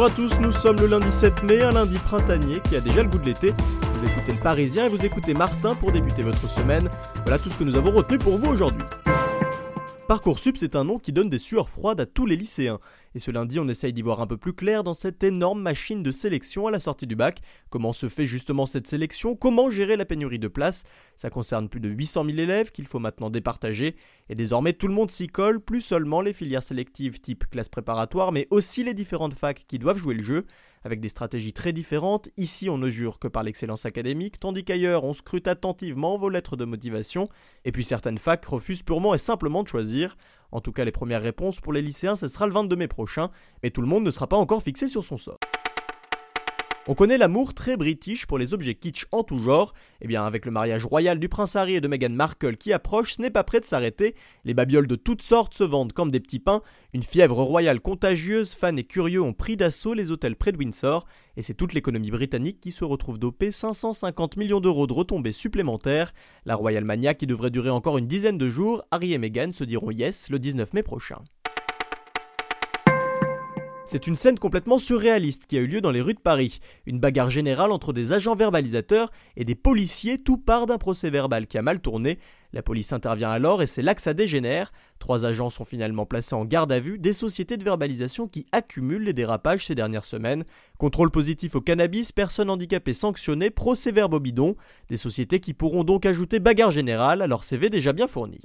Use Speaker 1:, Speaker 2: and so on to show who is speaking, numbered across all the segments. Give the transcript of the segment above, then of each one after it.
Speaker 1: Bonjour à tous, nous sommes le lundi 7 mai, un lundi printanier qui a déjà le goût de l'été. Vous écoutez le Parisien et vous écoutez Martin pour débuter votre semaine. Voilà tout ce que nous avons retenu pour vous aujourd'hui. Parcoursup, c'est un nom qui donne des sueurs froides à tous les lycéens. Et ce lundi, on essaye d'y voir un peu plus clair dans cette énorme machine de sélection à la sortie du bac. Comment se fait justement cette sélection? Comment gérer la pénurie de places? Ça concerne plus de 800 000 élèves qu'il faut maintenant départager. Et désormais, tout le monde s'y colle, plus seulement les filières sélectives type classe préparatoire, mais aussi les différentes facs qui doivent jouer le jeu avec des stratégies très différentes. Ici, on ne jure que par l'excellence académique, tandis qu'ailleurs, on scrute attentivement vos lettres de motivation. Et puis certaines facs refusent purement et simplement de choisir. En tout cas, les premières réponses pour les lycéens, ce sera le 22 mai prochain, mais tout le monde ne sera pas encore fixé sur son sort. On connaît l'amour très british pour les objets kitsch en tout genre. Et eh bien, avec le mariage royal du prince Harry et de Meghan Markle qui approche, ce n'est pas prêt de s'arrêter. Les babioles de toutes sortes se vendent comme des petits pains. Une fièvre royale contagieuse, fans et curieux ont pris d'assaut les hôtels près de Windsor. Et c'est toute l'économie britannique qui se retrouve dopée 550 millions d'euros de retombées supplémentaires. La Royal Mania qui devrait durer encore une dizaine de jours, Harry et Meghan se diront yes le 19 mai prochain. C'est une scène complètement surréaliste qui a eu lieu dans les rues de Paris. Une bagarre générale entre des agents verbalisateurs et des policiers, tout part d'un procès verbal qui a mal tourné. La police intervient alors et c'est là que ça dégénère. Trois agents sont finalement placés en garde à vue des sociétés de verbalisation qui accumulent les dérapages ces dernières semaines. Contrôle positif au cannabis, personnes handicapées sanctionnées, procès verbal bidon. Des sociétés qui pourront donc ajouter bagarre générale à leur CV déjà bien fourni.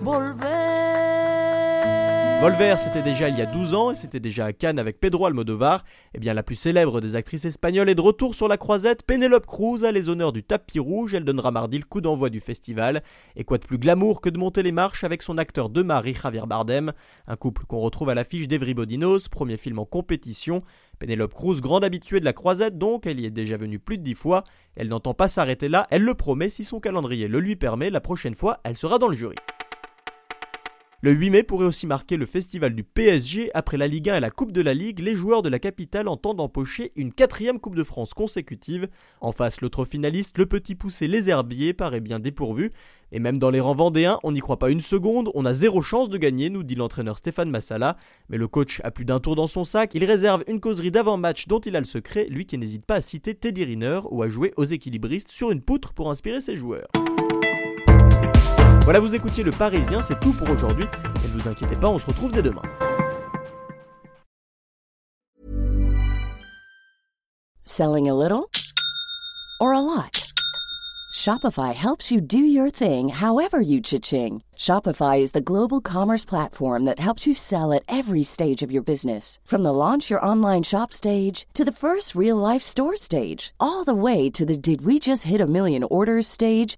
Speaker 1: C'était déjà il y a 12 ans et c'était déjà à Cannes avec Pedro Almodovar. Eh bien, la plus célèbre des actrices espagnoles est de retour sur la croisette. Penelope Cruz a les honneurs du tapis rouge. Elle donnera mardi le coup d'envoi du festival. Et quoi de plus glamour que de monter les marches avec son acteur de mari Javier Bardem, un couple qu'on retrouve à l'affiche d'Everybody Knows, premier film en compétition. Penelope Cruz, grande habituée de la croisette donc, elle y est déjà venue plus de dix fois. Elle n'entend pas s'arrêter là, elle le promet si son calendrier le lui permet, la prochaine fois, elle sera dans le jury. Le 8 mai pourrait aussi marquer le festival du PSG. Après la Ligue 1 et la Coupe de la Ligue, les joueurs de la capitale entendent empocher une quatrième Coupe de France consécutive. En face, l'autre finaliste, le petit poussé Les Herbiers, paraît bien dépourvu. Et même dans les rangs vendéens, on n'y croit pas une seconde, on a zéro chance de gagner, nous dit l'entraîneur Stéphane Massala. Mais le coach a plus d'un tour dans son sac, il réserve une causerie d'avant-match dont il a le secret, lui qui n'hésite pas à citer Teddy Riner ou à jouer aux équilibristes sur une poutre pour inspirer ses joueurs. Voilà, vous écoutiez Le Parisien, c'est tout pour aujourd'hui. Et ne vous inquiétez pas, on se retrouve dès demain.
Speaker 2: Selling a little or a lot? Shopify helps you do your thing however you cha-ching. Shopify is the global commerce platform that helps you sell at every stage of your business. From the launch your online shop stage to the first real life store stage, all the way to the did we just hit a million orders stage.